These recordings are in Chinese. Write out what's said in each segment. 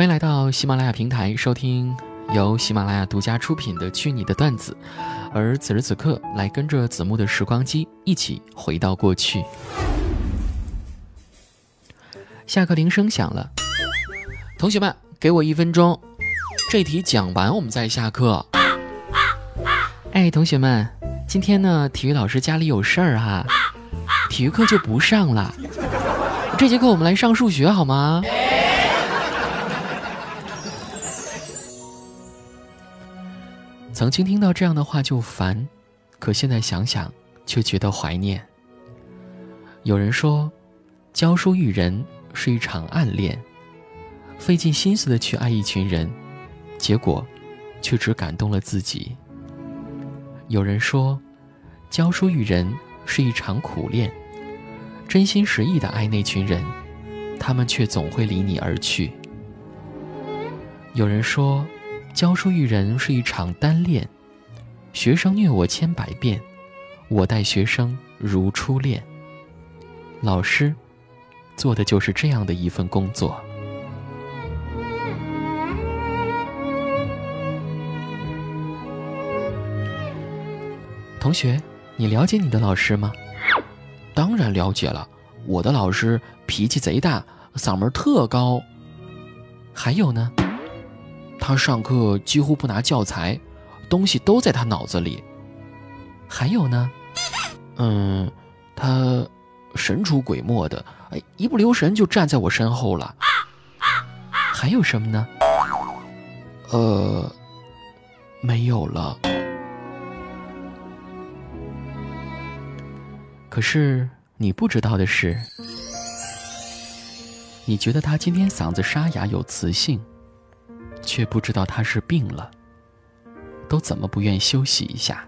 欢迎来到喜马拉雅平台收听由喜马拉雅独家出品的《去你的段子》，而此时此刻，来跟着子木的时光机一起回到过去。下课铃声响了，同学们，给我一分钟，这题讲完我们再下课。哎，同学们，今天呢，体育老师家里有事儿哈，体育课就不上了。这节课我们来上数学好吗？曾经听到这样的话就烦，可现在想想却觉得怀念。有人说，教书育人是一场暗恋，费尽心思的去爱一群人，结果却只感动了自己。有人说，教书育人是一场苦恋，真心实意的爱那群人，他们却总会离你而去。有人说。教书育人是一场单恋，学生虐我千百遍，我待学生如初恋。老师做的就是这样的一份工作。同学，你了解你的老师吗？当然了解了，我的老师脾气贼大，嗓门特高。还有呢？他上课几乎不拿教材，东西都在他脑子里。还有呢，嗯，他神出鬼没的，哎，一不留神就站在我身后了。还有什么呢？呃，没有了。可是你不知道的是，你觉得他今天嗓子沙哑有磁性。却不知道他是病了，都怎么不愿休息一下？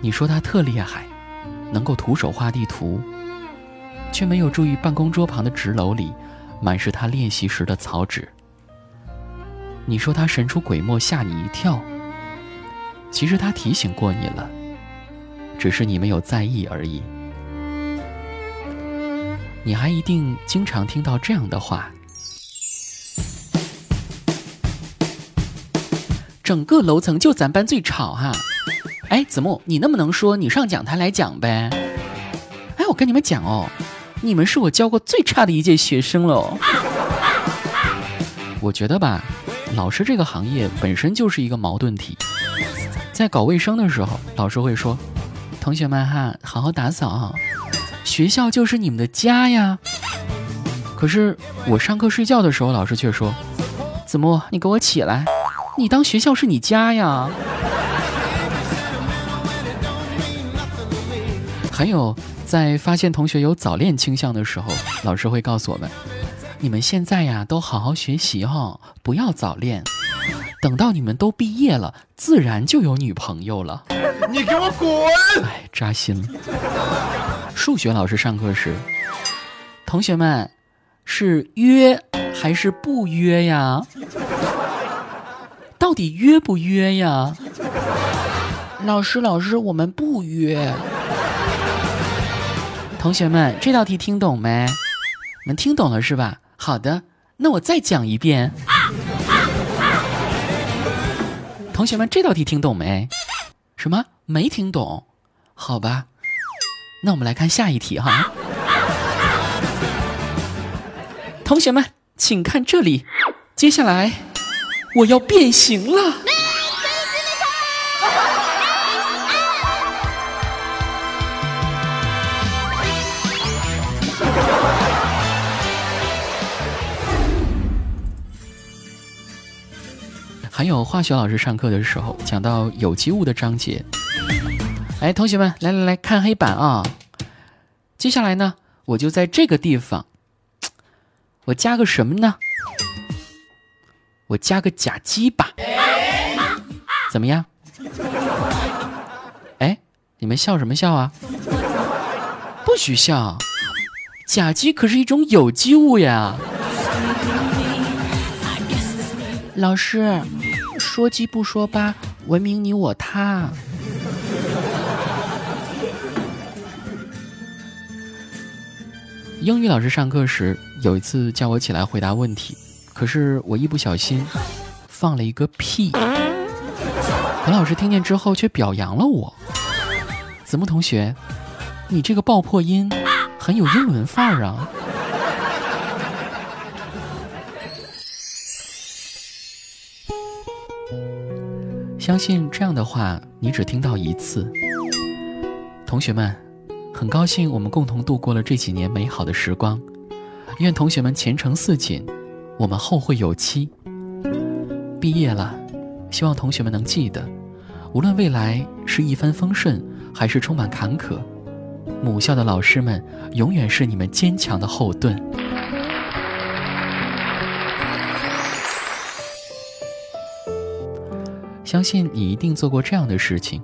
你说他特厉害，能够徒手画地图，却没有注意办公桌旁的纸篓里满是他练习时的草纸。你说他神出鬼没，吓你一跳，其实他提醒过你了，只是你没有在意而已。你还一定经常听到这样的话。整个楼层就咱班最吵哈，哎，子木，你那么能说你上讲台来讲呗？哎，我跟你们讲哦，你们是我教过最差的一届学生喽。我觉得吧，老师这个行业本身就是一个矛盾体。在搞卫生的时候，老师会说：“同学们哈，好好打扫，学校就是你们的家呀。”可是我上课睡觉的时候，老师却说：“子木，你给我起来。”你当学校是你家呀？还有，在发现同学有早恋倾向的时候，老师会告诉我们：你们现在呀，都好好学习哈，不要早恋。等到你们都毕业了，自然就有女朋友了。你给我滚！哎，扎心了。数学老师上课时，同学们是约还是不约呀？到底约不约呀？老师，老师，我们不约。同学们，这道题听懂没？你们听懂了是吧？好的，那我再讲一遍。同学们，这道题听懂没？什么？没听懂？好吧，那我们来看下一题哈。同学们，请看这里，接下来。我要变形了！还有化学老师上课的时候讲到有机物的章节，哎，同学们，来来来看黑板啊！接下来呢，我就在这个地方，我加个什么呢？我加个甲基吧，怎么样？哎，你们笑什么笑啊？不许笑，甲基可是一种有机物呀。老师，说鸡不说八，文明你我他。英语老师上课时有一次叫我起来回答问题。可是我一不小心放了一个屁，何老师听见之后却表扬了我。子木同学，你这个爆破音很有英伦范儿啊！相信这样的话，你只听到一次。同学们，很高兴我们共同度过了这几年美好的时光。愿同学们前程似锦，我们后会有期。毕业了，希望同学们能记得，无论未来是一帆风顺，还是充满坎坷，母校的老师们永远是你们坚强的后盾。相信你一定做过这样的事情：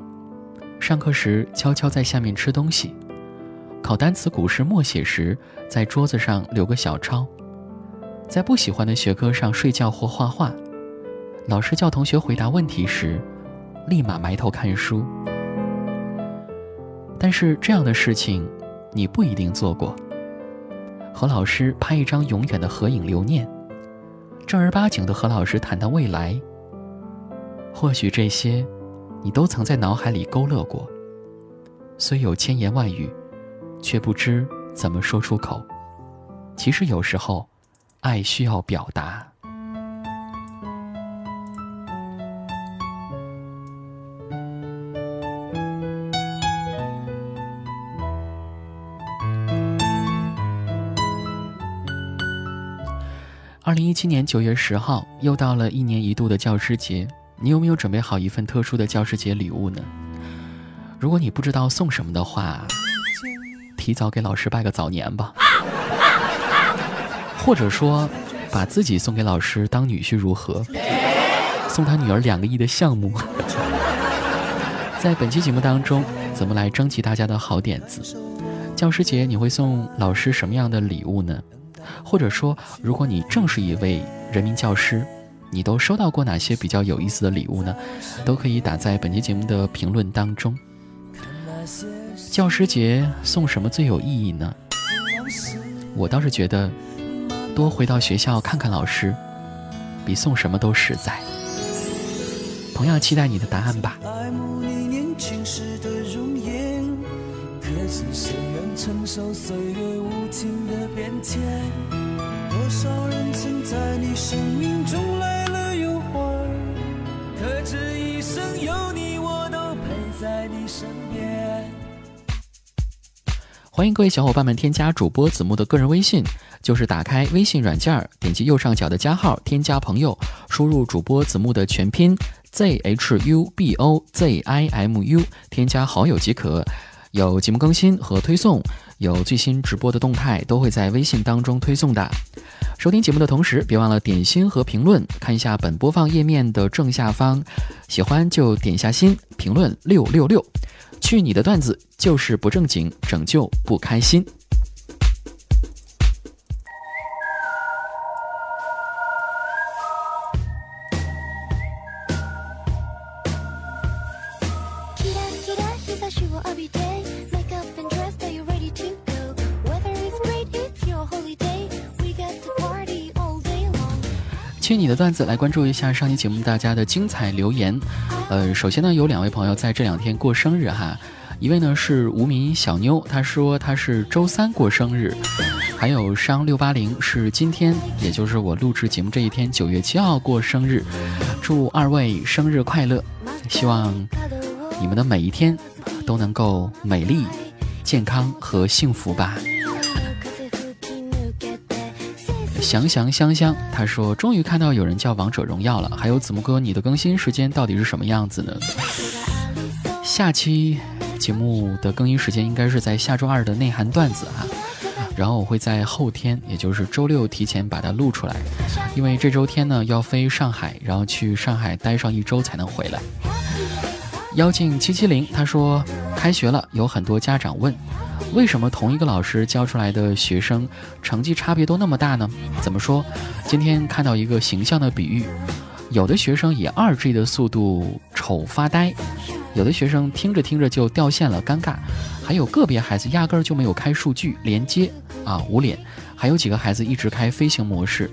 上课时悄悄在下面吃东西，考单词、古诗、默写时在桌子上留个小抄，在不喜欢的学科上睡觉或画画，老师叫同学回答问题时，立马埋头看书。但是这样的事情，你不一定做过。和老师拍一张永远的合影留念，正儿八经的和老师谈谈未来。或许这些，你都曾在脑海里勾勒过。虽有千言万语，却不知怎么说出口。其实有时候，爱需要表达。二零一七年九月十号，又到了一年一度的教师节。你有没有准备好一份特殊的教师节礼物呢？如果你不知道送什么的话，提早给老师拜个早年吧。或者说，把自己送给老师当女婿如何？送他女儿两个亿的项目。在本期节目当中，怎么来征集大家的好点子？教师节你会送老师什么样的礼物呢？或者说，如果你正是一位人民教师？你都收到过哪些比较有意思的礼物呢？都可以打在本期节目的评论当中。教师节送什么最有意义呢？我倒是觉得，多回到学校看看老师，比送什么都实在。同样期待你的答案吧。多少人曾在你生命中来？欢迎各位小伙伴们添加主播子木的个人微信，就是打开微信软件，点击右上角的加号，添加朋友，输入主播子木的全拼 z h u b o z i m u，添加好友即可。有节目更新和推送，有最新直播的动态，都会在微信当中推送的。收听节目的同时，别忘了点心和评论，看一下本播放页面的正下方，喜欢就点下心，评论六六六。去你的段子，就是不正经，拯救不开心。去你的段子，来关注一下上期节目大家的精彩留言。呃，首先呢，有两位朋友在这两天过生日哈，一位呢是无名小妞，她说她是周三过生日，还有商六八零是今天，也就是我录制节目这一天，九月七号过生日，祝二位生日快乐，希望你们的每一天都能够美丽、健康和幸福吧。祥祥香香，他说：“终于看到有人叫王者荣耀了。”还有子木哥，你的更新时间到底是什么样子呢？下期节目的更新时间应该是在下周二的内涵段子哈，然后我会在后天，也就是周六提前把它录出来，因为这周天呢要飞上海，然后去上海待上一周才能回来。妖精七七零，他说：“开学了，有很多家长问。”为什么同一个老师教出来的学生成绩差别都那么大呢？怎么说？今天看到一个形象的比喻，有的学生以二 G 的速度丑发呆，有的学生听着听着就掉线了，尴尬，还有个别孩子压根儿就没有开数据连接啊，捂脸，还有几个孩子一直开飞行模式，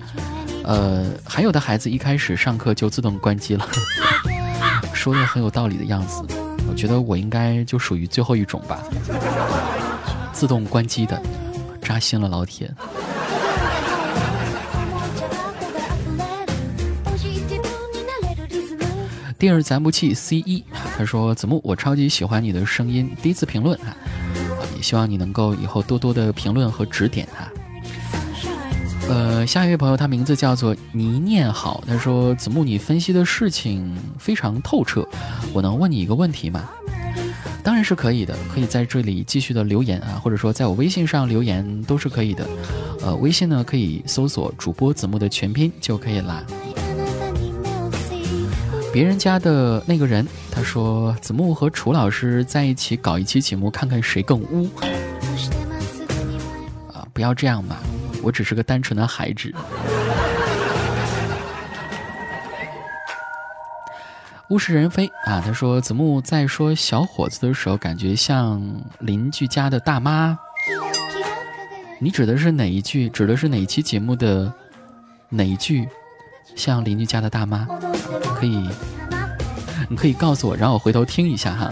呃，还有的孩子一开始上课就自动关机了，说的很有道理的样子。我觉得我应该就属于最后一种吧，自动关机的，扎心了，老铁。第二咱不气 C 一，他说子木，我超级喜欢你的声音，第一次评论啊，也希望你能够以后多多的评论和指点啊。呃，下一位朋友，他名字叫做倪念好，他说子木，你分析的事情非常透彻，我能问你一个问题吗？当然是可以的，可以在这里继续的留言啊，或者说在我微信上留言都是可以的。呃，微信呢可以搜索主播子木的全拼就可以啦。别人家的那个人，他说子木和楚老师在一起搞一期节目，看看谁更污。啊，不要这样嘛，我只是个单纯的孩子。物是人非啊，他说子木在说小伙子的时候，感觉像邻居家的大妈。你指的是哪一句？指的是哪一期节目的哪一句？像邻居家的大妈，可以，你可以告诉我，然后我回头听一下哈。